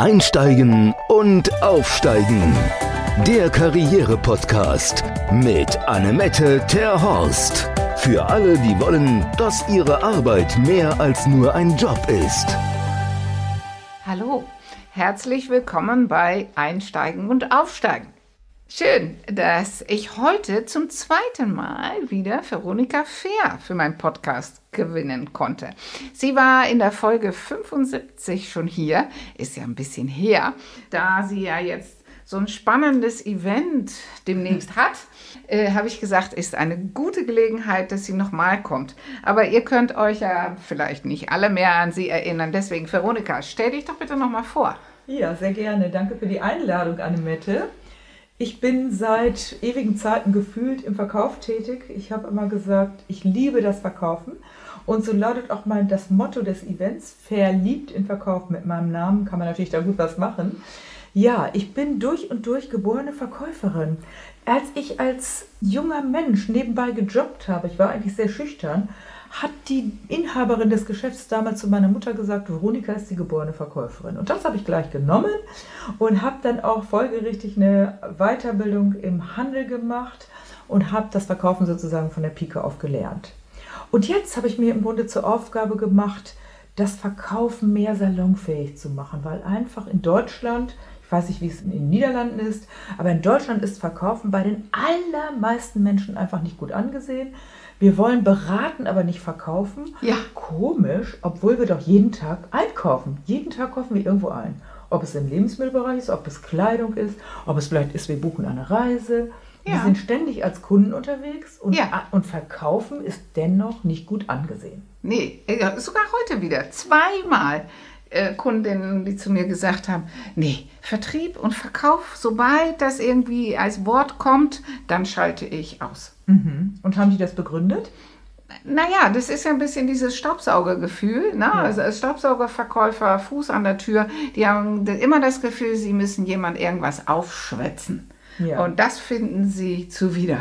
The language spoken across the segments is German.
Einsteigen und Aufsteigen. Der Karriere-Podcast mit Annemette Terhorst. Für alle, die wollen, dass ihre Arbeit mehr als nur ein Job ist. Hallo, herzlich willkommen bei Einsteigen und Aufsteigen. Schön, dass ich heute zum zweiten Mal wieder Veronika Fair für meinen Podcast gewinnen konnte. Sie war in der Folge 75 schon hier, ist ja ein bisschen her, da sie ja jetzt so ein spannendes Event demnächst hat, äh, habe ich gesagt, ist eine gute Gelegenheit, dass sie nochmal kommt. Aber ihr könnt euch ja vielleicht nicht alle mehr an sie erinnern. Deswegen, Veronika, stell dich doch bitte nochmal vor. Ja, sehr gerne. Danke für die Einladung, Annemette. Ich bin seit ewigen Zeiten gefühlt im Verkauf tätig. Ich habe immer gesagt, ich liebe das Verkaufen. Und so lautet auch mal das Motto des Events, verliebt in Verkauf. Mit meinem Namen kann man natürlich da gut was machen. Ja, ich bin durch und durch geborene Verkäuferin. Als ich als junger Mensch nebenbei gejobbt habe, ich war eigentlich sehr schüchtern, hat die Inhaberin des Geschäfts damals zu meiner Mutter gesagt, Veronika ist die geborene Verkäuferin. Und das habe ich gleich genommen und habe dann auch folgerichtig eine Weiterbildung im Handel gemacht und habe das Verkaufen sozusagen von der Pike auf gelernt. Und jetzt habe ich mir im Grunde zur Aufgabe gemacht, das Verkaufen mehr salonfähig zu machen, weil einfach in Deutschland, ich weiß nicht, wie es in den Niederlanden ist, aber in Deutschland ist Verkaufen bei den allermeisten Menschen einfach nicht gut angesehen. Wir wollen beraten, aber nicht verkaufen. Ja. Komisch, obwohl wir doch jeden Tag einkaufen. Jeden Tag kaufen wir irgendwo ein. Ob es im Lebensmittelbereich ist, ob es Kleidung ist, ob es vielleicht ist, wir buchen eine Reise. Ja. Wir sind ständig als Kunden unterwegs und, Ja. und verkaufen ist dennoch nicht gut angesehen. Nee, sogar heute wieder. Zweimal äh, Kundinnen, die zu mir gesagt haben, nee, Vertrieb und Verkauf, sobald das irgendwie als Wort kommt, dann schalte ich aus. Und haben die das begründet? Naja, das ist ja ein bisschen dieses Staubsaugergefühl. Ne? Also als Staubsaugerverkäufer, Fuß an der Tür, die haben immer das Gefühl, sie müssen jemand irgendwas aufschwätzen. Ja. Und das finden sie zuwider.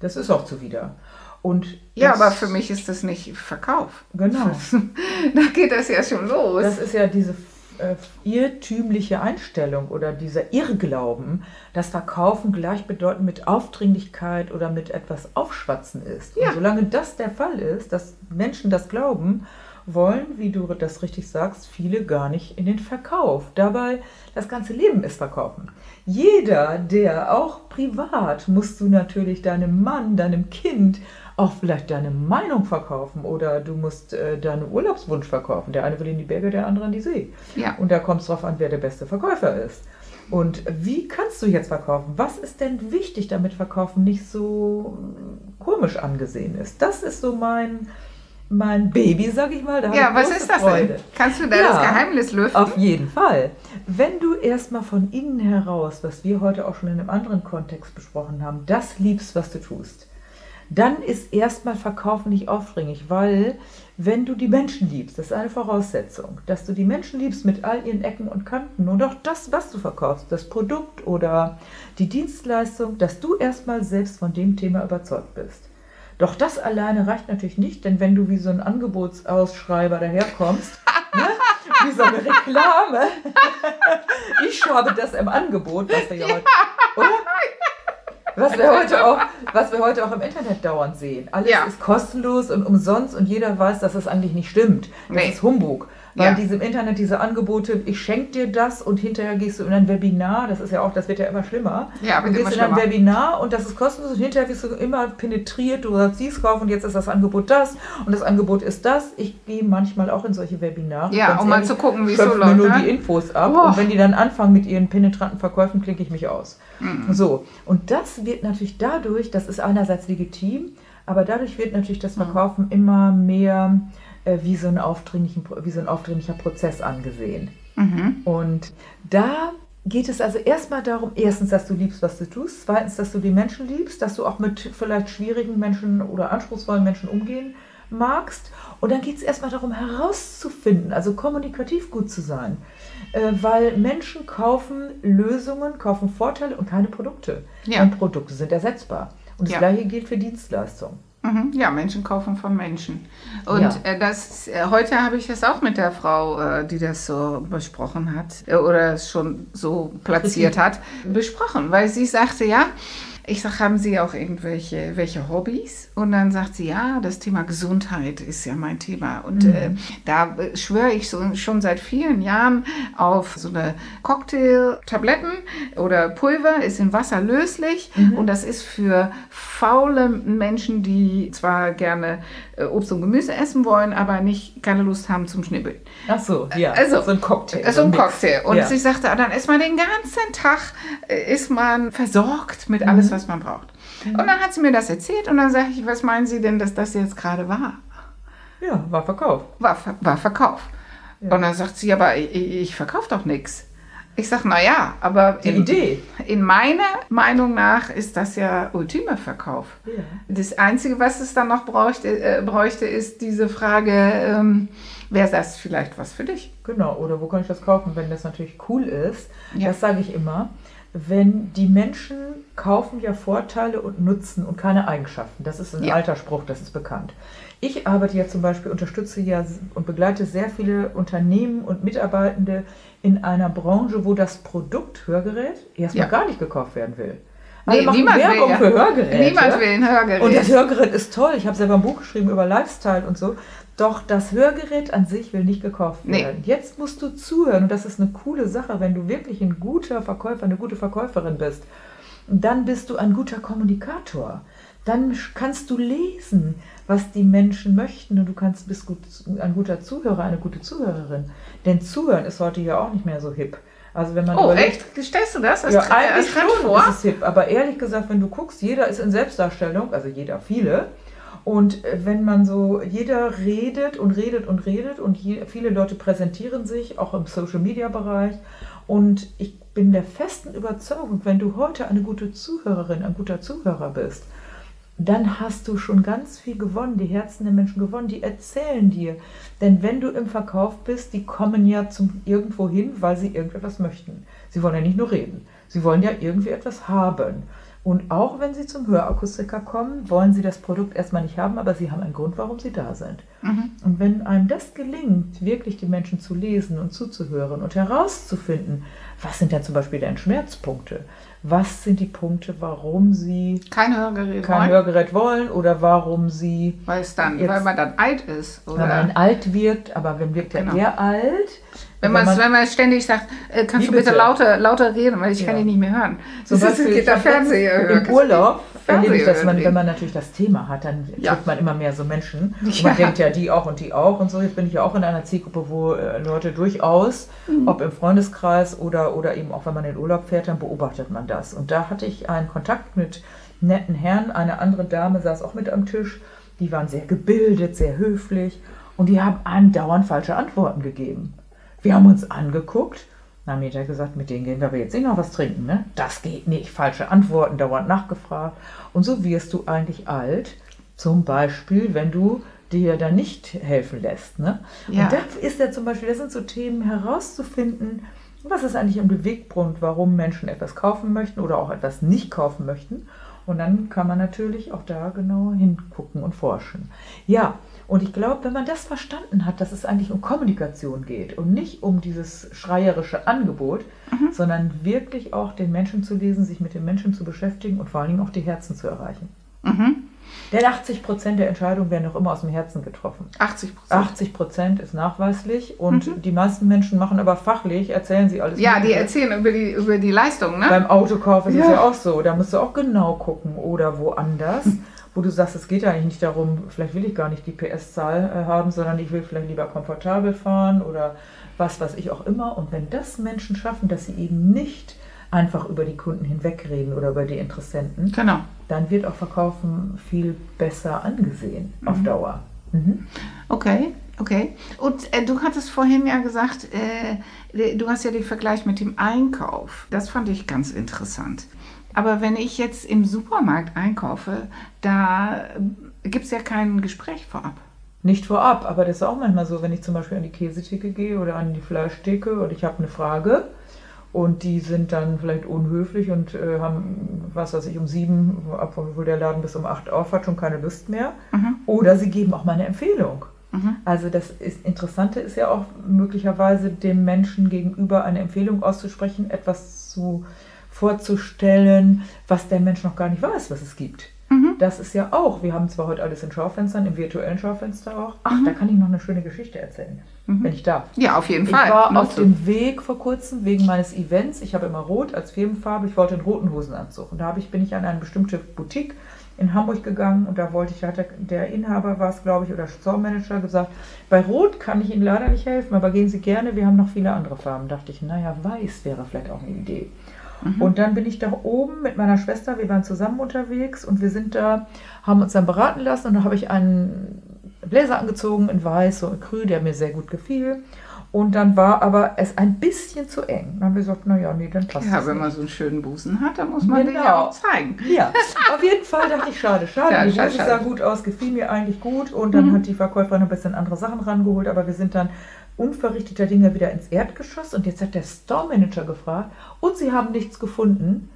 Das ist auch zuwider. Und Ja, aber für mich ist das nicht Verkauf. Genau. da geht das ja schon los. Das ist ja diese äh, irrtümliche Einstellung oder dieser Irrglauben, dass Verkaufen gleichbedeutend mit Aufdringlichkeit oder mit etwas Aufschwatzen ist. Ja. Und solange das der Fall ist, dass Menschen das glauben, wollen, wie du das richtig sagst, viele gar nicht in den Verkauf. Dabei, das ganze Leben ist Verkaufen. Jeder, der auch privat, musst du natürlich deinem Mann, deinem Kind auch vielleicht deine Meinung verkaufen oder du musst äh, deinen Urlaubswunsch verkaufen. Der eine will in die Berge, der andere in die See. Ja. Und da kommt es drauf an, wer der beste Verkäufer ist. Und wie kannst du jetzt verkaufen? Was ist denn wichtig, damit Verkaufen nicht so mm, komisch angesehen ist? Das ist so mein, mein Baby, sag ich mal. Ja, was ist das Freude. denn? Kannst du da Ja. das Geheimnis lüften? Auf jeden Fall. Wenn du erstmal von innen heraus, was wir heute auch schon in einem anderen Kontext besprochen haben, das liebst, was du tust, dann ist erstmal Verkaufen nicht aufdringlich, weil wenn du die Menschen liebst, das ist eine Voraussetzung, dass du die Menschen liebst mit all ihren Ecken und Kanten und auch das, was du verkaufst, das Produkt oder die Dienstleistung, dass du erstmal selbst von dem Thema überzeugt bist. Doch das alleine reicht natürlich nicht, denn wenn du wie so ein Angebotsausschreiber daherkommst, ne, wie so eine Reklame, ich habe das im Angebot, was wir ja heute? Was wir, heute auch, was wir heute auch im Internet dauernd sehen. Alles Ja. ist kostenlos und umsonst und jeder weiß, dass es eigentlich nicht stimmt. Das Nee. ist Humbug. Weil Ja. diese im Internet diese Angebote, ich schenke dir das und hinterher gehst du in ein Webinar, das ist ja auch, das wird ja immer schlimmer. Ja, wird du immer gehst in ein. Webinar und das ist kostenlos und hinterher wirst du immer penetriert, du sagst dies kaufen und jetzt ist das Angebot das und das Angebot ist das. Ich gehe manchmal auch in solche Webinare. Ja, um mal zu gucken, wie es so läuft, nur ne? die Infos ab Boah. und wenn die dann anfangen mit ihren penetranten Verkäufen, klicke ich mich aus. Mhm. So, und das wird natürlich dadurch, das ist einerseits legitim, aber dadurch wird natürlich das Verkaufen immer mehr äh, wie, so ein aufdringlichen, wie so ein aufdringlicher Prozess angesehen. Mhm. Und da geht es also erstmal darum, erstens, dass du liebst, was du tust, zweitens, dass du die Menschen liebst, dass du auch mit vielleicht schwierigen Menschen oder anspruchsvollen Menschen umgehen magst. Und dann geht es erstmal darum, herauszufinden, also kommunikativ gut zu sein. Äh, weil Menschen kaufen Lösungen, kaufen Vorteile und keine Produkte. Ja. Und Produkte sind ersetzbar. Und das Ja. gleiche gilt für Dienstleistungen. Mhm. Ja, Menschen kaufen von Menschen. Und Ja. äh, das, äh, heute habe ich das auch mit der Frau, äh, die das so besprochen hat oder es schon so platziert hat, besprochen, weil sie sagte, ja, ich sag, haben Sie auch irgendwelche welche Hobbys? Und dann sagt sie, ja, das Thema Gesundheit ist ja mein Thema. Und äh, da äh, schwöre ich so, schon seit vielen Jahren auf so eine Cocktail-Tabletten oder Pulver, ist in Wasser löslich. Und das ist für faule Menschen, die zwar gerne äh, Obst und Gemüse essen wollen, aber nicht keine Lust haben zum Schnibbeln. Ach so, ja. Also, so ein Cocktail. So ein. Cocktail. Und ja. sie sagte, ah, dann ist man den ganzen Tag, äh, ist man versorgt mit alles, was man braucht. Und dann hat sie mir das erzählt und dann sage ich, was meinen Sie denn, dass das jetzt gerade war? ja, war verkauft. War, war Verkauf. Und dann sagt sie, aber ich, ich verkaufe doch nichts. Ich sage, naja, aber Die in, Idee. in meiner Meinung nach ist das ja ultimer Verkauf. Ja. Das Einzige, was es dann noch bräuchte, äh, bräuchte ist diese Frage, ähm, wäre das vielleicht was für dich? Genau, oder wo kann ich das kaufen, wenn das natürlich cool ist? Ja. Das sage ich immer. Wenn die Menschen kaufen ja Vorteile und Nutzen und keine Eigenschaften. Das ist ein Ja. alter Spruch, das ist bekannt. Ich arbeite ja zum Beispiel, unterstütze ja und begleite sehr viele Unternehmen und Mitarbeitende in einer Branche, wo das Produkt Hörgerät erstmal Ja. gar nicht gekauft werden will. Nee, machen niemand will Werbung ja. für Hörgeräte. Niemand will ein Hörgerät. Und das Hörgerät ist toll. Ich habe selber ein Buch geschrieben über Lifestyle und so. Doch das Hörgerät an sich will nicht gekauft Nee. werden. Jetzt musst du zuhören und das ist eine coole Sache, wenn du wirklich ein guter Verkäufer, eine gute Verkäuferin bist. Dann bist du ein guter Kommunikator. Dann kannst du lesen, was die Menschen möchten und du kannst bist gut, ein guter Zuhörer, eine gute Zuhörerin. Denn Zuhören ist heute ja auch nicht mehr so hip. Also wenn man oh, überlegt, echt? Stellst du das? als ja, eigentlich schon vor? ist es hip. Aber ehrlich gesagt, wenn du guckst, jeder ist in Selbstdarstellung, also jeder, viele. Und äh, wenn man so, jeder redet und redet und redet und je, viele Leute präsentieren sich, auch im Social-Media-Bereich. Und ich bin der festen Überzeugung, wenn du heute eine gute Zuhörerin, ein guter Zuhörer bist, dann hast du schon ganz viel gewonnen, die Herzen der Menschen gewonnen, die erzählen dir. Denn wenn du im Verkauf bist, die kommen ja zum irgendwo hin, weil sie irgendetwas möchten. Sie wollen ja nicht nur reden, sie wollen ja irgendwie etwas haben. Und auch wenn sie zum Hörakustiker kommen, wollen sie das Produkt erstmal nicht haben, aber sie haben einen Grund, warum sie da sind. Und wenn einem das gelingt, wirklich die Menschen zu lesen und zuzuhören und herauszufinden, was sind denn zum Beispiel deren Schmerzpunkte? Was sind die Punkte, warum sie Kein Hörgerät. kein wollen? Hörgerät wollen oder warum sie, Weil es dann, Jetzt- weil man dann alt ist. wenn Oder man alt wirkt, aber wenn wirkt er Genau. eher alt? Wenn, man, wenn man ständig sagt, äh, kannst du bitte, bitte? lauter, lauter reden, weil ich Ja. kann dich nicht mehr hören. Zum Das ist- Beispiel, geht der Fernseher im Urlaub erlebe ich, dass man, wenn man natürlich das Thema hat, dann Ja. trifft man immer mehr so Menschen. Und Ja. man denkt ja, die auch und die auch und so. Jetzt bin ich ja auch in einer Zielgruppe, wo äh, Leute durchaus, Mhm. ob im Freundeskreis oder, oder eben auch wenn man in Urlaub fährt, dann beobachtet man das. Und da hatte ich einen Kontakt mit netten Herren. Eine andere Dame saß auch mit am Tisch. Die waren sehr gebildet, sehr höflich und die haben andauernd falsche Antworten gegeben. Wir haben uns angeguckt, dann haben die gesagt, mit denen gehen wir aber jetzt nicht noch was trinken, ne? Das geht nicht. Falsche Antworten, dauernd nachgefragt. Und so wirst du eigentlich alt. Zum Beispiel, wenn du dir da nicht helfen lässt. Ne? Ja. Und das ist ja zum Beispiel, das sind so Themen herauszufinden, was ist eigentlich ein Beweggrund, warum Menschen etwas kaufen möchten oder auch etwas nicht kaufen möchten. Und dann kann man natürlich auch da genauer hingucken und forschen. Ja, und ich glaube, wenn man das verstanden hat, dass es eigentlich um Kommunikation geht und nicht um dieses schreierische Angebot, sondern wirklich auch den Menschen zu lesen, sich mit den Menschen zu beschäftigen und vor allen Dingen auch die Herzen zu erreichen. Denn 80 Prozent der Entscheidungen werden noch immer aus dem Herzen getroffen. 80 Prozent. 80 Prozent ist nachweislich und die meisten Menschen machen aber fachlich, erzählen sie alles. Ja, die Mögliche. erzählen über die, über die Leistung, ne? Beim Autokauf ist es Ja. ja auch so. Da musst du auch genau gucken. Oder woanders, wo du sagst, es geht eigentlich nicht darum, vielleicht will ich gar nicht die PS-Zahl äh, haben, sondern ich will vielleicht lieber komfortabel fahren oder was weiß ich auch immer. Und wenn das Menschen schaffen, dass sie eben nicht einfach über die Kunden hinwegreden oder über die Interessenten, Genau. dann wird auch Verkaufen viel besser angesehen auf Dauer. Mhm. Okay, okay. Und äh, du hattest vorhin ja gesagt, äh, du hast ja den Vergleich mit dem Einkauf. Das fand ich ganz interessant. Aber wenn ich jetzt im Supermarkt einkaufe, da gibt es ja kein Gespräch vorab. Nicht vorab, aber das ist auch manchmal so, wenn ich zum Beispiel an die Käsetheke gehe oder an die Fleischtheke und ich habe eine Frage Und die sind dann vielleicht unhöflich und äh, haben, was weiß ich, um sieben, obwohl der Laden bis um acht auf hat, schon keine Lust mehr. Mhm. Oder sie geben auch mal eine Empfehlung. Also das ist, Interessante ist ja auch möglicherweise dem Menschen gegenüber eine Empfehlung auszusprechen, etwas zu vorzustellen, was der Mensch noch gar nicht weiß, was es gibt. Mhm. Das ist ja auch, wir haben zwar heute alles in Schaufenstern, im virtuellen Schaufenster auch. Ach, Mhm. da kann ich noch eine schöne Geschichte erzählen, wenn ich darf. Ja, auf jeden Ich Fall. war Nur auf zu- dem Weg vor kurzem wegen meines Events. Ich habe immer rot als Firmenfarbe. Ich wollte einen roten Hosenanzug. Und da habe ich, bin ich an eine bestimmte Boutique in Hamburg gegangen und da wollte ich, da hat der, Inhaber war es, glaube ich, oder Store Manager gesagt, bei Rot kann ich Ihnen leider nicht helfen, aber gehen Sie gerne, wir haben noch viele andere Farben. Da dachte ich, naja, weiß wäre vielleicht auch eine Idee. Und dann bin ich da oben mit meiner Schwester, wir waren zusammen unterwegs und wir sind da, haben uns dann beraten lassen und da habe ich einen Bläser angezogen in weiß, so in Krü, der mir sehr gut gefiel. Und dann war aber es ein bisschen zu eng. Dann haben wir gesagt, naja, nee, dann passt Ja, das wenn man nicht. so einen schönen Busen hat, dann muss man den Genau. ja auch zeigen. Ja, auf jeden Fall dachte ich, schade, schade. Ja, die schade, Hose schade. sah gut aus, gefiel mir eigentlich gut. Und dann hat die Verkäuferin ein bisschen andere Sachen rangeholt, aber wir sind dann unverrichteter Dinge wieder ins Erdgeschoss. Und jetzt hat der Store-Manager gefragt, und sie haben nichts gefunden.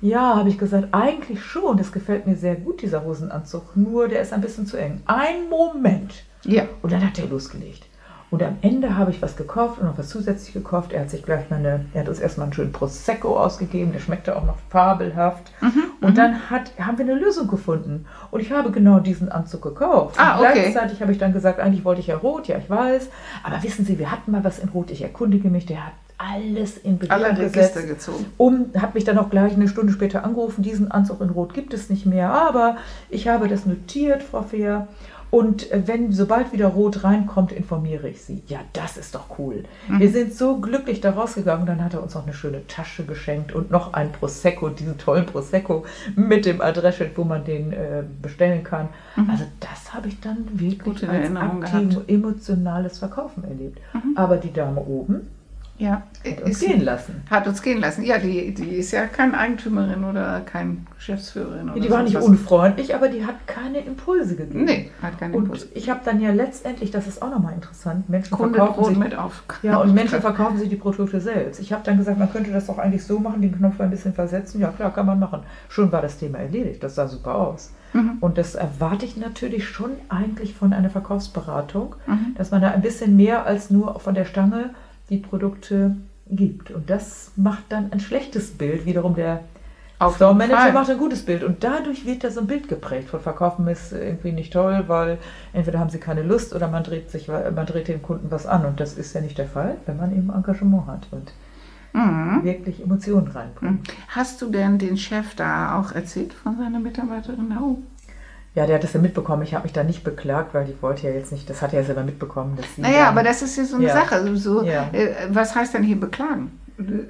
Ja, habe ich gesagt, eigentlich schon. Das gefällt mir sehr gut, dieser Hosenanzug. Nur der ist ein bisschen zu eng. Ein Moment. Ja. Und dann hat er losgelegt. Und am Ende habe ich was gekauft und noch was zusätzlich gekauft. Er hat sich gleich mal eine, er hat uns erstmal einen schönen Prosecco ausgegeben, der schmeckte auch noch fabelhaft. Mhm, und dann hat, haben wir eine Lösung gefunden. Und ich habe genau diesen Anzug gekauft. Ah, und okay. gleichzeitig habe ich dann gesagt, eigentlich wollte ich ja rot, ja, ich weiß. Aber wissen Sie, wir hatten mal was in Rot. Ich erkundige mich, der hat alles in Alle Bewegung Register gesetzt. gezogen. Um, hat mich dann auch gleich eine Stunde später angerufen, diesen Anzug in Rot gibt es nicht mehr, aber ich habe das notiert, Frau Fehr. Und äh, wenn, sobald wieder Rot reinkommt, informiere ich Sie. Ja, das ist doch cool. Wir sind so glücklich da rausgegangen. Dann hat er uns noch eine schöne Tasche geschenkt und noch ein Prosecco, diesen tollen Prosecco mit dem Adressschild, wo man den äh, bestellen kann. Also das habe ich dann wirklich Gute als Erinnerung aktiv, gehabt. emotionales Verkaufen erlebt. Aber die Dame oben Ja. hat uns Ist- gehen lassen. Hat uns gehen lassen. Ja, die, die ist ja keine Eigentümerin oder keine Geschäftsführerin. Oder Die war nicht was. unfreundlich, aber die hat keine Impulse gegeben. Nee, hat keine Und Impulse. ich habe dann ja letztendlich, das ist auch nochmal interessant, Menschen Kunde verkaufen sich, mit auf. ja, und Menschen verkaufen sich die Produkte selbst. Ich habe dann gesagt, man könnte das doch eigentlich so machen, den Knopf ein bisschen versetzen. Ja, klar, kann man machen. Schon war das Thema erledigt. Das sah super aus. Mhm. Und das erwarte ich natürlich schon eigentlich von einer Verkaufsberatung, Mhm. dass man da ein bisschen mehr als nur von der Stange die Produkte gibt. Und das macht dann ein schlechtes Bild. Wiederum der Auf Store Manager Fall. macht ein gutes Bild und dadurch wird da so ein Bild geprägt. Von Verkaufen ist irgendwie nicht toll, weil entweder haben sie keine Lust oder man dreht sich, man dreht dem Kunden was an und das ist ja nicht der Fall, wenn man eben Engagement hat und Mhm. wirklich Emotionen reinbringt. Hast du denn den Chef da auch erzählt von seiner Mitarbeiterin? Oh. Ja, der hat das ja mitbekommen. Ich habe mich da nicht beklagt, weil ich wollte ja jetzt nicht, das hat er ja selber mitbekommen, dass sie. Naja, dann- aber das ist ja so eine Ja. Sache. So, Ja. äh, was heißt denn hier beklagen?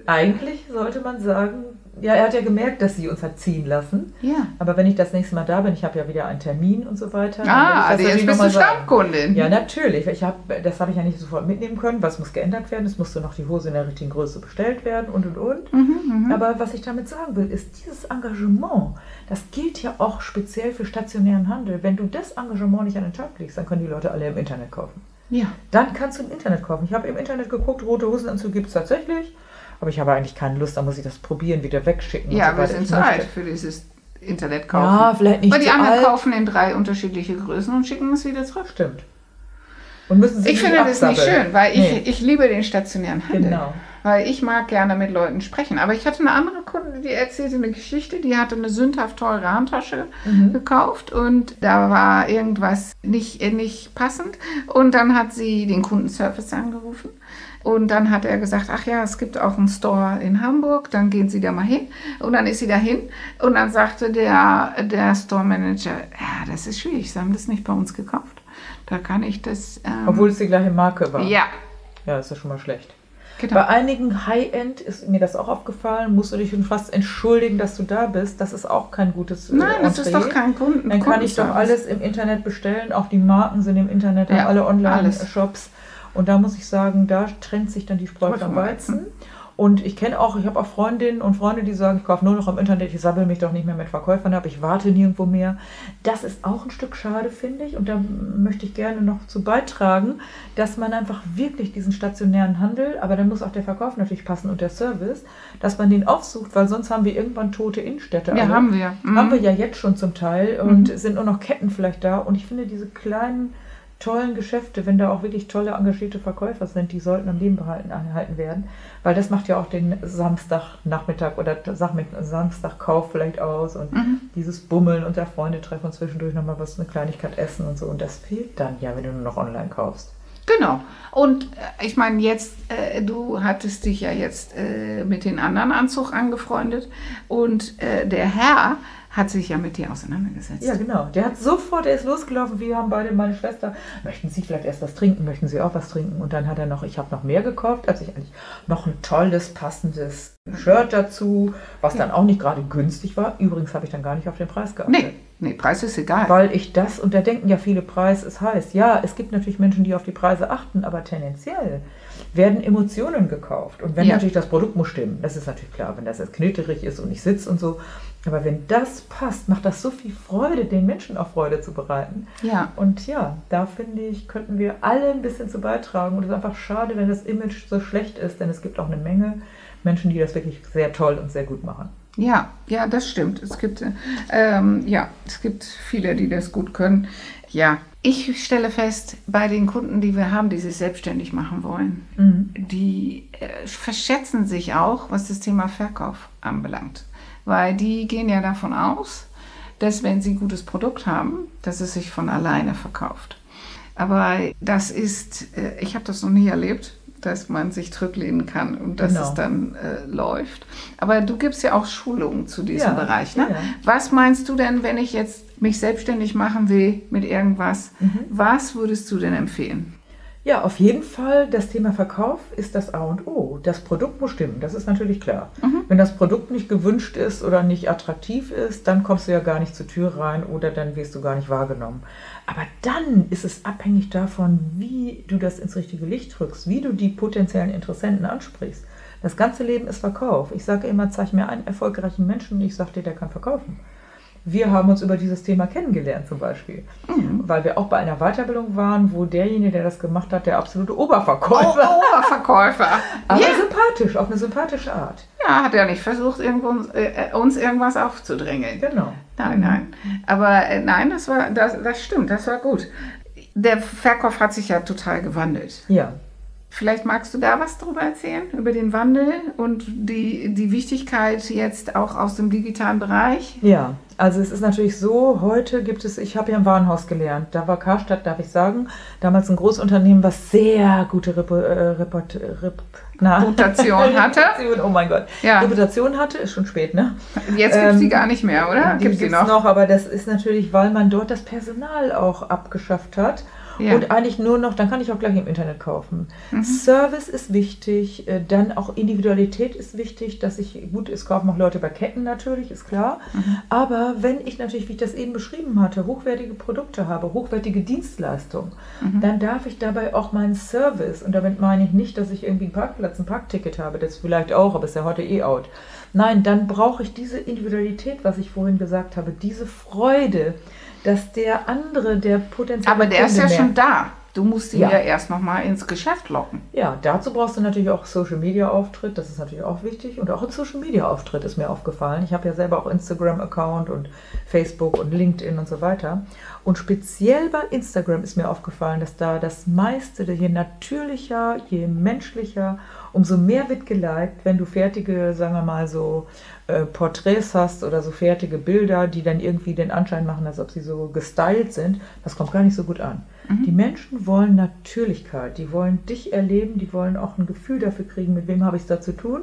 Eigentlich sollte man sagen, ja, er hat ja gemerkt, dass sie uns hat ziehen lassen. Ja. Aber wenn ich das nächste Mal da bin, ich habe ja wieder einen Termin und so weiter. Ah, also jetzt bist du. Stammkundin. Ja, natürlich. Ich hab, das habe ich ja nicht sofort mitnehmen können, was muss geändert werden. Es musste noch die Hose in der richtigen Größe bestellt werden und und und. Mhm, Aber was ich damit sagen will, ist dieses Engagement, das gilt ja auch speziell für stationären Handel. Wenn du das Engagement nicht an den Tag legst, dann können die Leute alle im Internet kaufen. Ja. Dann kannst du im Internet kaufen. Ich habe im Internet geguckt, rote Hosenanzug gibt es tatsächlich. Aber ich habe eigentlich keine Lust, da muss ich das probieren, wieder wegschicken. Ja, so wir sind Ich zu möchte- alt für dieses Internet kaufen. Ja, vielleicht nicht Weil die anderen alt. kaufen in drei unterschiedliche Größen und schicken es wieder zurück. Stimmt. Und müssen sich Ich finde das nicht absabbeln. schön, weil ich, Nee. ich liebe den stationären Handel. Genau. Weil ich mag gerne mit Leuten sprechen. Aber ich hatte eine andere Kundin, die erzählte eine Geschichte, die hatte eine sündhaft teure Handtasche Mhm. gekauft und da war irgendwas nicht, nicht passend. Und dann hat sie den Kundenservice angerufen. Und dann hat er gesagt, ach ja, es gibt auch einen Store in Hamburg, dann gehen Sie da mal hin. Und dann ist sie da hin und dann sagte der, der Store-Manager, ja, das ist schwierig, Sie haben das nicht bei uns gekauft. Da kann ich das... Ähm, Obwohl es die gleiche Marke war. Ja, Ja, ist ja schon mal schlecht. genau. Bei einigen High-End ist mir das auch aufgefallen, musst du dich schon fast entschuldigen, dass du da bist. Das ist auch kein gutes äh, Nein, das ist Entree. doch kein Kunden. Dann kann ich doch alles im Internet bestellen. Auch die Marken sind im Internet, Ja, alle. Online-Shops. Und da muss ich sagen, da trennt sich dann die Spreu vom Weizen. Und ich kenne auch, ich habe auch Freundinnen und Freunde, die sagen, ich kaufe nur noch im Internet, ich sabbel mich doch nicht mehr mit Verkäufern ab, ich warte nirgendwo mehr. Das ist auch ein Stück schade, finde ich. Und da möchte ich gerne noch zu beitragen, dass man einfach wirklich diesen stationären Handel, aber dann muss auch der Verkauf natürlich passen und der Service, dass man den aufsucht, weil sonst haben wir irgendwann tote Innenstädte. Ja, alle. haben wir. Mhm. Haben wir ja jetzt schon zum Teil und es sind nur noch Ketten vielleicht da. Und ich finde diese kleinen, tollen Geschäfte, wenn da auch wirklich tolle, engagierte Verkäufer sind, die sollten am Leben behalten, erhalten werden. Weil das macht ja auch den Samstagnachmittag oder Samstag- Samstagkauf vielleicht aus und dieses Bummeln und der Freunde treffen und zwischendurch nochmal was, eine Kleinigkeit essen und so. Und das fehlt dann ja, wenn du nur noch online kaufst. Genau. Und äh, ich meine, jetzt, äh, du hattest dich ja jetzt äh, mit den anderen Anzug angefreundet und äh, der Herr hat sich ja mit dir auseinandergesetzt. Ja, genau. Der hat sofort, er ist losgelaufen. Wir haben beide, meine Schwester, möchten Sie vielleicht erst was trinken? Möchten Sie auch was trinken? Und dann hat er noch, ich habe noch mehr gekauft, als ich eigentlich noch ein tolles, passendes Shirt dazu, was dann auch nicht gerade günstig war. Übrigens habe ich dann gar nicht auf den Preis geachtet. Nee, nee, Preis ist egal. Weil ich das, und da denken ja viele, Preis ist heiß. Ja, es gibt natürlich Menschen, die auf die Preise achten, aber tendenziell werden Emotionen gekauft. Und wenn Ja. natürlich das Produkt muss stimmen, das ist natürlich klar, wenn das jetzt knitterig ist und nicht sitzt und so. Aber wenn das passt, macht das so viel Freude, den Menschen auch Freude zu bereiten. Ja. Und ja, da finde ich, könnten wir alle ein bisschen zu beitragen. Und es ist einfach schade, wenn das Image so schlecht ist, denn es gibt auch eine Menge Menschen, die das wirklich sehr toll und sehr gut machen. Ja, ja, das stimmt. Es gibt, äh, ähm, ja, es gibt viele, die das gut können. Ja, ich stelle fest, bei den Kunden, die wir haben, die sich selbstständig machen wollen, die äh, verschätzen sich auch, was das Thema Verkauf anbelangt. Weil die gehen ja davon aus, dass wenn sie ein gutes Produkt haben, dass es sich von alleine verkauft. Aber das ist, äh, ich habe das noch nie erlebt, dass man sich zurücklehnen kann und dass Genau. es dann äh, läuft. Aber du gibst ja auch Schulungen zu diesem Ja, Bereich. Ne? ja. Was meinst du denn, wenn ich jetzt mich selbstständig machen will mit irgendwas? Mhm. Was würdest du denn empfehlen? Ja, auf jeden Fall, das Thema Verkauf ist das A und O. Das Produkt muss stimmen, das ist natürlich klar. Wenn das Produkt nicht gewünscht ist oder nicht attraktiv ist, dann kommst du ja gar nicht zur Tür rein oder dann wirst du gar nicht wahrgenommen. Aber dann ist es abhängig davon, wie du das ins richtige Licht drückst, wie du die potenziellen Interessenten ansprichst. Das ganze Leben ist Verkauf. Ich sage immer, zeig mir einen erfolgreichen Menschen und ich sage dir, der kann verkaufen. Wir haben uns über dieses Thema kennengelernt zum Beispiel, weil wir auch bei einer Weiterbildung waren, wo derjenige, der das gemacht hat, der absolute Oberverkäufer war. Oberverkäufer. Aber ja. sympathisch, auf eine sympathische Art. ja, hat er nicht versucht, irgendwo, äh, uns irgendwas aufzudrängeln. Genau. Nein, nein. Aber äh, nein, das war, das, das stimmt, das war gut. Der Verkauf hat sich ja total gewandelt. Ja. Vielleicht magst du da was drüber erzählen, über den Wandel und die, die Wichtigkeit jetzt auch aus dem digitalen Bereich. Ja, also es ist natürlich so, heute gibt es, ich habe ja im Warenhaus gelernt, da war Karstadt, darf ich sagen, damals ein Großunternehmen, was sehr gute Repu äh, Reput Rep na, Reputation hatte. Reputation, oh mein Gott. Ja. Reputation hatte, ist schon spät, ne? Jetzt gibt es die Ähm, gar nicht mehr, oder? Die Gibt sie gibt's noch? noch, aber das ist natürlich, weil man dort das Personal auch abgeschafft hat. Ja. Und eigentlich nur noch, dann kann ich auch gleich im Internet kaufen. Mhm. Service ist wichtig, äh, dann auch Individualität ist wichtig, dass ich, gut, es kaufen auch Leute bei Ketten natürlich, ist klar. Mhm. Aber wenn ich natürlich, wie ich das eben beschrieben hatte, hochwertige Produkte habe, hochwertige Dienstleistungen, Mhm. dann darf ich dabei auch meinen Service, und damit meine ich nicht, dass ich irgendwie einen Parkplatz, ein Parkticket habe, das vielleicht auch, aber ist ja heute eh out. Nein, dann brauche ich diese Individualität, was ich vorhin gesagt habe, diese Freude, dass der andere, der potenzielle Aber der ist ja Kunde schon merkt- da. Du musst ihn ja, Ja. erst noch mal ins Geschäft locken. Ja, dazu brauchst du natürlich auch Social Media Auftritt, das ist natürlich auch wichtig. Und auch ein Social Media Auftritt ist mir aufgefallen. Ich habe ja selber auch Instagram-Account und Facebook und LinkedIn und so weiter. Und speziell bei Instagram ist mir aufgefallen, dass da das meiste, je natürlicher, je menschlicher, umso mehr wird geliked, wenn du fertige, sagen wir mal so, äh, Porträts hast oder so fertige Bilder, die dann irgendwie den Anschein machen, als ob sie so gestylt sind. Das kommt gar nicht so gut an. Die Menschen wollen Natürlichkeit, die wollen dich erleben, die wollen auch ein Gefühl dafür kriegen, mit wem habe ich es da zu tun.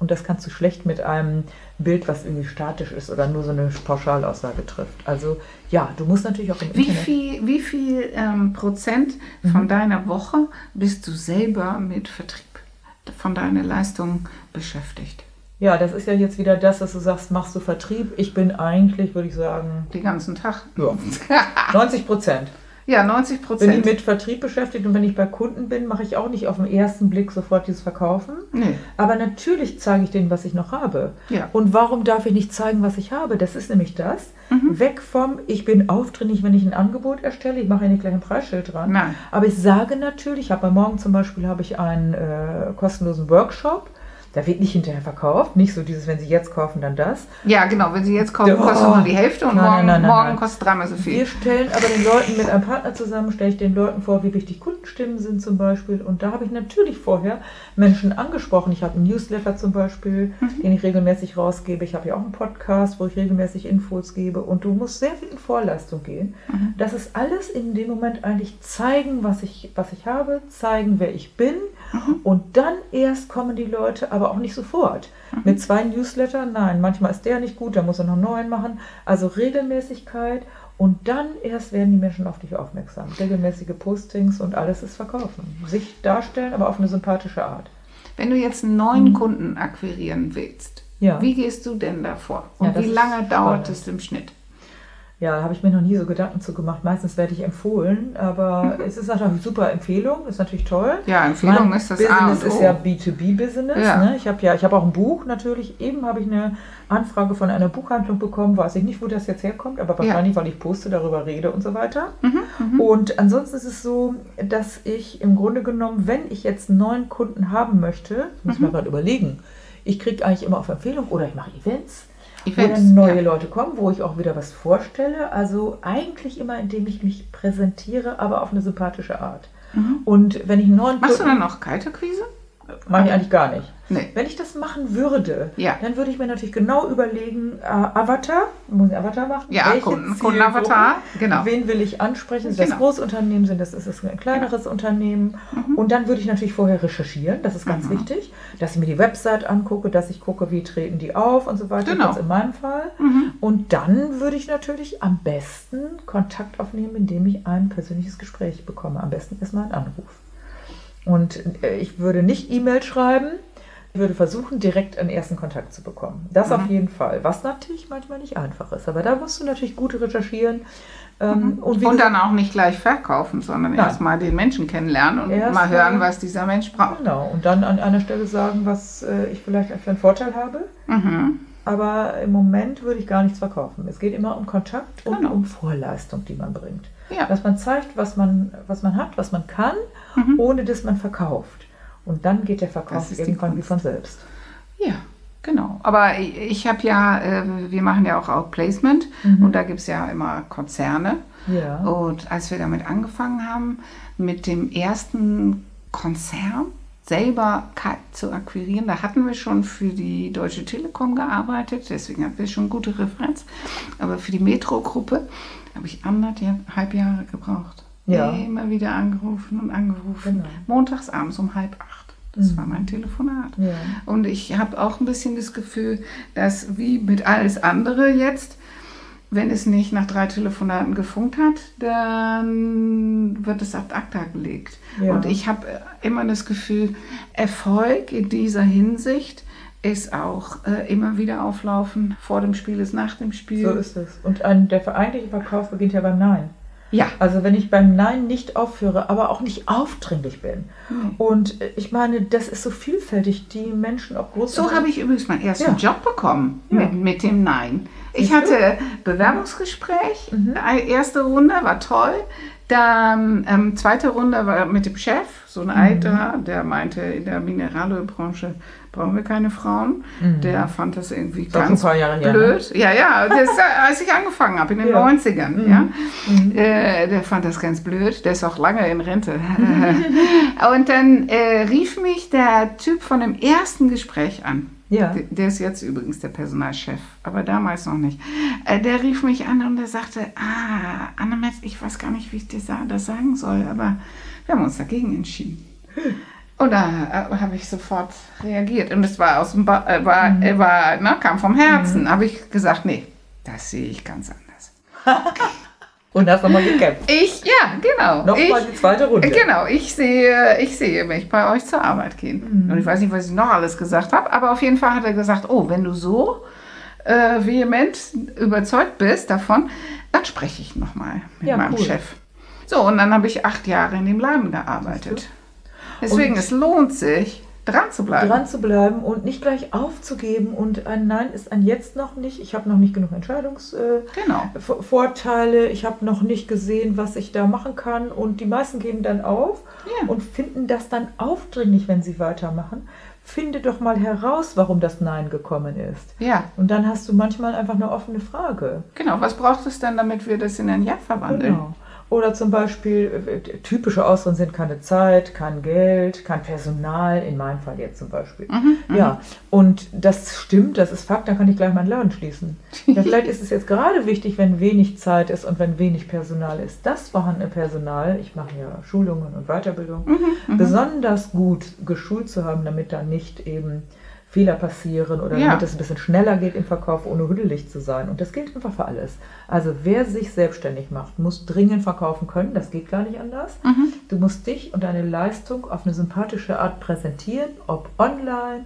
Und das kannst du schlecht mit einem Bild, was irgendwie statisch ist oder nur so eine Pauschalaussage trifft. Also ja, du musst natürlich auch im Wie Internet. viel, wie viel ähm, Prozent Mhm. von deiner Woche bist du selber mit Vertrieb von deiner Leistung beschäftigt? Ja, das ist ja jetzt wieder das, dass du sagst, machst du Vertrieb. Ich bin eigentlich, würde ich sagen, Den ganzen Tag? ja, 90 Prozent. Ja, 90% Bin ich Prozent. mit Vertrieb beschäftigt und wenn ich bei Kunden bin, mache ich auch nicht auf den ersten Blick sofort dieses Verkaufen. Nee. Aber natürlich zeige ich denen, was ich noch habe. Ja. Und warum darf ich nicht zeigen, was ich habe? Das ist nämlich das. Mhm. Weg vom, ich bin aufdringlich, wenn ich ein Angebot erstelle. Ich mache ja nicht gleich ein Preisschild dran. Nein. Aber ich sage natürlich, ich habe morgen zum Beispiel habe ich einen äh, kostenlosen Workshop. Da wird nicht hinterher verkauft. Nicht so dieses, wenn Sie jetzt kaufen, dann das. Ja, genau. Wenn Sie jetzt kaufen, Ja. kostet nur die Hälfte und Nein, morgen, nein, nein, morgen kostet dreimal so viel. Wir stellen aber den Leuten mit einem Partner zusammen, stelle ich den Leuten vor, wie wichtig Kundenstimmen sind zum Beispiel. Und da habe ich natürlich vorher Menschen angesprochen. Ich habe einen Newsletter zum Beispiel, Mhm. den ich regelmäßig rausgebe. Ich habe ja auch einen Podcast, wo ich regelmäßig Infos gebe. Und du musst sehr viel in Vorleistung gehen. Mhm. Das ist alles in dem Moment eigentlich zeigen, was ich, was ich habe, zeigen, wer ich bin. Mhm. Und dann erst kommen die Leute, aber auch nicht sofort. Mhm. Mit zwei Newslettern, nein, manchmal ist der nicht gut, da muss er noch einen neuen machen. Also Regelmäßigkeit und dann erst werden die Menschen auf dich aufmerksam. Regelmäßige Postings und alles ist verkaufen. Sich darstellen, aber auf eine sympathische Art. Wenn du jetzt einen neuen Kunden akquirieren willst, Mhm. Ja. wie gehst du denn davor? Ja, Und das wie lange dauert es im Schnitt? Ja, da habe ich mir noch nie so Gedanken zu gemacht. Meistens werde ich empfohlen, aber es ist natürlich super Empfehlung, ist natürlich toll. Ja, Empfehlung Mein ist das A Business und O. ist ja B2B-Business. Ja. Ne? Ich habe ja, ich habe auch ein Buch natürlich. Eben habe ich eine Anfrage von einer Buchhandlung bekommen. Weiß ich nicht, wo das jetzt herkommt, aber wahrscheinlich, weil ich poste, darüber rede und so weiter. Mhm, Und ansonsten ist es so, dass ich im Grunde genommen, wenn ich jetzt einen neuen Kunden haben möchte, muss ich Mhm. mir gerade überlegen, ich kriege eigentlich immer auf Empfehlung oder ich mache Events. Events, wo dann neue ja. Leute kommen, wo ich auch wieder was vorstelle. Also eigentlich immer, indem ich mich präsentiere, aber auf eine sympathische Art. Und wenn ich einen neuen Mhm. Machst du dann noch Kaltakquise? Mache ich eigentlich gar nicht. Nee. Wenn ich das machen würde, Ja. dann würde ich mir natürlich genau überlegen, äh, Avatar, muss ich Avatar machen? Ja, Kunden-? Kundenavatar, genau. Wen will ich ansprechen? Sind das Genau. Großunternehmen, sind das, ist es ein kleineres Unternehmen? Mhm. Und dann würde ich natürlich vorher recherchieren, das ist ganz wichtig, dass ich mir die Website angucke, dass ich gucke, wie treten die auf und so weiter, Genau. jetzt in meinem Fall. Mhm. Und dann würde ich natürlich am besten Kontakt aufnehmen, indem ich ein persönliches Gespräch bekomme. Am besten erstmal einen Anruf. Und äh, ich würde nicht E-Mail schreiben. Ich würde versuchen, direkt einen ersten Kontakt zu bekommen. Das Mhm. auf jeden Fall. Was natürlich manchmal nicht einfach ist. Aber da musst du natürlich gut recherchieren. Ähm, und wie Und gesagt, dann auch nicht gleich verkaufen, sondern erstmal den Menschen kennenlernen und Erst mal mal- hören, was dieser Mensch braucht. genau. Und dann an einer Stelle sagen, was äh, ich vielleicht für einen Vorteil habe. Mhm. Aber im Moment würde ich gar nichts verkaufen. Es geht immer um Kontakt und Genau. um Vorleistung, die man bringt. Ja. Dass man zeigt, was man, was man hat, was man kann, ohne dass man verkauft. Und dann geht der Verkauf irgendwann wie von selbst. Ja, genau. Aber ich, habe ja, äh, wir machen ja auch Outplacement und da gibt es ja immer Konzerne. Ja. Und als wir damit angefangen haben, mit dem ersten Konzern selber zu akquirieren, da hatten wir schon für die Deutsche Telekom gearbeitet, deswegen hatten wir schon gute Referenz. Aber für die Metro-Gruppe habe ich anderthalb Jahre gebraucht. Ja. Immer wieder angerufen und angerufen. Genau. Montags abends um halb acht. Das war mein Telefonat. Ja. Und ich habe auch ein bisschen das Gefühl, dass wie mit alles andere jetzt, wenn es nicht nach drei Telefonaten gefunkt hat, dann wird es ad acta gelegt. Ja. Und ich habe immer das Gefühl, Erfolg in dieser Hinsicht ist auch äh, immer wieder auflaufen. Vor dem Spiel ist nach dem Spiel. So ist es. Und ein, der eigentliche Verkauf beginnt ja beim Nein. Ja, Also wenn ich beim Nein nicht aufhöre, aber auch nicht aufdringlich bin. Und äh, ich meine, das ist so vielfältig, die Menschen auch groß. So habe ich übrigens meinen ersten Ja. Job bekommen Ja. mit, mit dem Nein. Ich hatte Bewerbungsgespräch, Mhm. Eine erste Runde war toll. Dann ähm, zweite Runde war mit dem Chef, so Mhm. ein Alter, der meinte, in der Mineralölbranche brauchen wir keine Frauen. Der fand das irgendwie Mhm. Schon ganz paar Jahre her, ne? blöd. Ja, ja, das, als ich angefangen habe in den Ja. Mhm. 90ern. Ja. Äh, der fand das ganz blöd. Der ist auch lange in Rente. Und dann äh, rief mich der Typ von dem ersten Gespräch an. Ja. Der- Der ist jetzt übrigens der Personalchef, aber damals noch nicht. Äh, Der rief mich an und er sagte, ah, Annemetz, ich weiß gar nicht, wie ich dir das sagen soll, aber wir haben uns dagegen entschieden. Und da äh, habe ich sofort reagiert. Und es war aus dem ba äh, war, Mhm. äh, war, ne, kam vom Herzen. Habe ich gesagt, nee, das sehe ich ganz anders. Und hast nochmal gekämpft. Ich, ja, genau. Nochmal ich, die zweite Runde. Genau, ich sehe, ich sehe mich bei euch zur Arbeit gehen. Mhm. Und ich weiß nicht, was ich noch alles gesagt habe, aber auf jeden Fall hat er gesagt, oh, wenn du so äh, vehement überzeugt bist davon, dann spreche ich nochmal mit Ja, meinem cool. Chef. So, und dann habe ich acht Jahre in dem Laden gearbeitet. Deswegen, Und- es lohnt sich, dran zu bleiben. dran zu bleiben und nicht gleich aufzugeben und ein Nein ist ein Jetzt noch nicht. Ich habe noch nicht genug Entscheidungsvorteile. Genau. Vorteile. Ich habe noch nicht gesehen, was ich da machen kann und die meisten geben dann auf Ja. und finden das dann aufdringlich, wenn sie weitermachen. Finde doch mal heraus, warum das Nein gekommen ist. Ja, Und dann hast du manchmal einfach eine offene Frage. genau. Was braucht es denn, damit wir das in ein Ja verwandeln? Genau. Oder zum Beispiel äh, typische Ausreden sind keine Zeit, kein Geld, kein Personal, in meinem Fall jetzt zum Beispiel. Mhm, Ja, und das stimmt, das ist Fakt, dann kann ich gleich meinen Laden schließen. Ja, vielleicht ist es jetzt gerade wichtig, wenn wenig Zeit ist und wenn wenig Personal ist. Das vorhandene Personal, ich mache ja Schulungen und Weiterbildung, Mhm, besonders gut geschult zu haben, damit da nicht eben Fehler passieren oder Ja. damit es ein bisschen schneller geht im Verkauf, ohne hüdelig zu sein. Und das gilt einfach für alles. Also wer sich selbstständig macht, muss dringend verkaufen können. Das geht gar nicht anders. Mhm. Du musst dich und deine Leistung auf eine sympathische Art präsentieren, ob online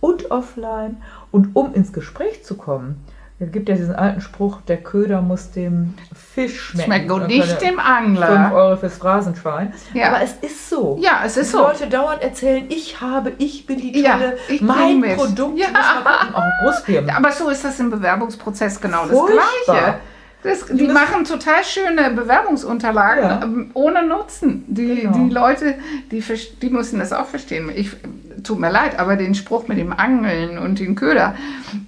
und offline. Und um ins Gespräch zu kommen, es gibt ja diesen alten Spruch, der Köder muss dem Fisch schmecken. Schmeckt Dann nicht dem 5 Angler. Euro fürs Phrasenschwein. Ja. Aber es ist so. Ja, es ist Die so. Leute dauernd erzählen, ich habe, ich bin die Ja, Tolle, ich bring mein. Produkt Ja. muss verkaufen. Auch. Aber so ist das im Bewerbungsprozess genau das Furchtbar. Gleiche. Das, die machen total schöne Bewerbungsunterlagen Ja. ähm, ohne Nutzen. Die, Genau. die Leute, die, die müssen das auch verstehen. Ich, tut mir leid, aber den Spruch mit dem Angeln und den Köder,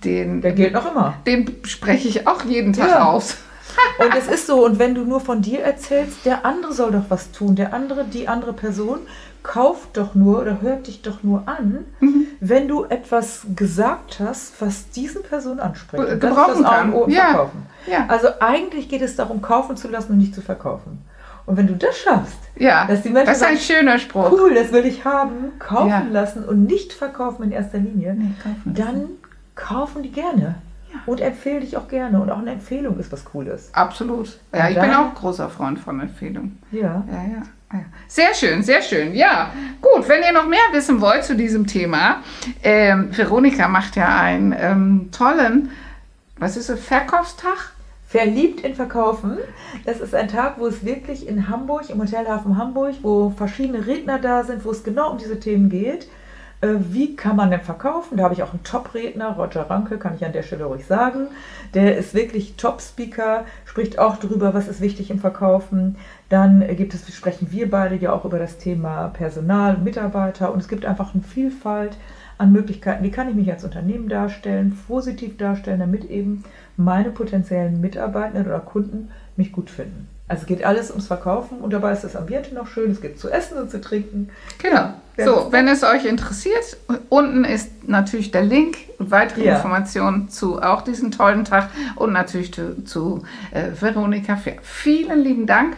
den, Der gilt noch immer. den spreche ich auch jeden Tag Ja. aus. Und es ist so, und wenn du nur von dir erzählst, der andere soll doch was tun. Der andere, die andere Person kauft doch nur oder hört dich doch nur an, Mhm. wenn du etwas gesagt hast, was diesen Person anspricht. Und das ist Gebrauchen das kann. Ja. Verkaufen. Ja. Also eigentlich geht es darum, kaufen zu lassen und nicht zu verkaufen. Und wenn du das schaffst, Ja, Dass die Menschen das ist ein sagen, schöner Spruch. cool, das will ich haben, kaufen Ja. lassen und nicht verkaufen in erster Linie, Nee, kaufen dann kaufen die gerne. Und empfehlen dich auch gerne. Und auch eine Empfehlung ist was Cooles. Absolut. Ja, Und ich bin auch großer Freund von Empfehlungen. Ja. Ja, ja. ja. Sehr schön, sehr schön. Ja, gut. Wenn ihr noch mehr wissen wollt zu diesem Thema, ähm, Veronika macht ja einen ähm, tollen, was ist es, Verkaufstag? Verliebt in Verkaufen. Das ist ein Tag, wo es wirklich in Hamburg, im Hotelhafen Hamburg, wo verschiedene Redner da sind, wo es genau um diese Themen geht. Äh, Wie kann man denn verkaufen? Da habe ich auch einen Top-Redner, Roger Ranke, kann ich an der Stelle ruhig sagen. Der ist wirklich Top-Speaker, spricht auch darüber, was ist wichtig im Verkaufen. Dann gibt es, sprechen wir beide ja auch über das Thema Personal, Mitarbeiter und es gibt einfach eine Vielfalt an Möglichkeiten, wie kann ich mich als Unternehmen darstellen, positiv darstellen, damit eben meine potenziellen Mitarbeitenden oder Kunden mich gut finden. Also es geht alles ums Verkaufen und dabei ist das Ambiente noch schön, es gibt zu essen und zu trinken. Genau. Wer So, wenn es euch interessiert, unten ist natürlich der Link und weitere Ja. Informationen zu auch diesem tollen Tag und natürlich zu, zu äh, Veronika Fair. Vielen lieben Dank,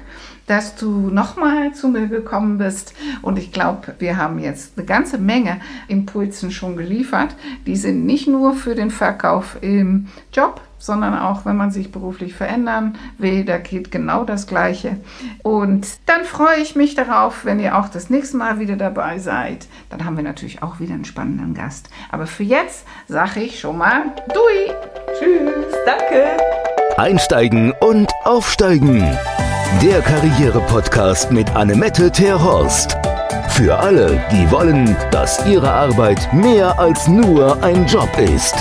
dass du nochmal zu mir gekommen bist und ich glaube, wir haben jetzt eine ganze Menge Impulsen schon geliefert. Die sind nicht nur für den Verkauf im Job, sondern auch, wenn man sich beruflich verändern will, da geht genau das Gleiche. Und dann freue ich mich darauf, wenn ihr auch das nächste Mal wieder dabei seid. Dann haben wir natürlich auch wieder einen spannenden Gast. Aber für jetzt sage ich schon mal Dui! Tschüss, danke! Einsteigen und aufsteigen. Der Karriere-Podcast mit Annemette Terhorst. Für alle, die wollen, dass ihre Arbeit mehr als nur ein Job ist.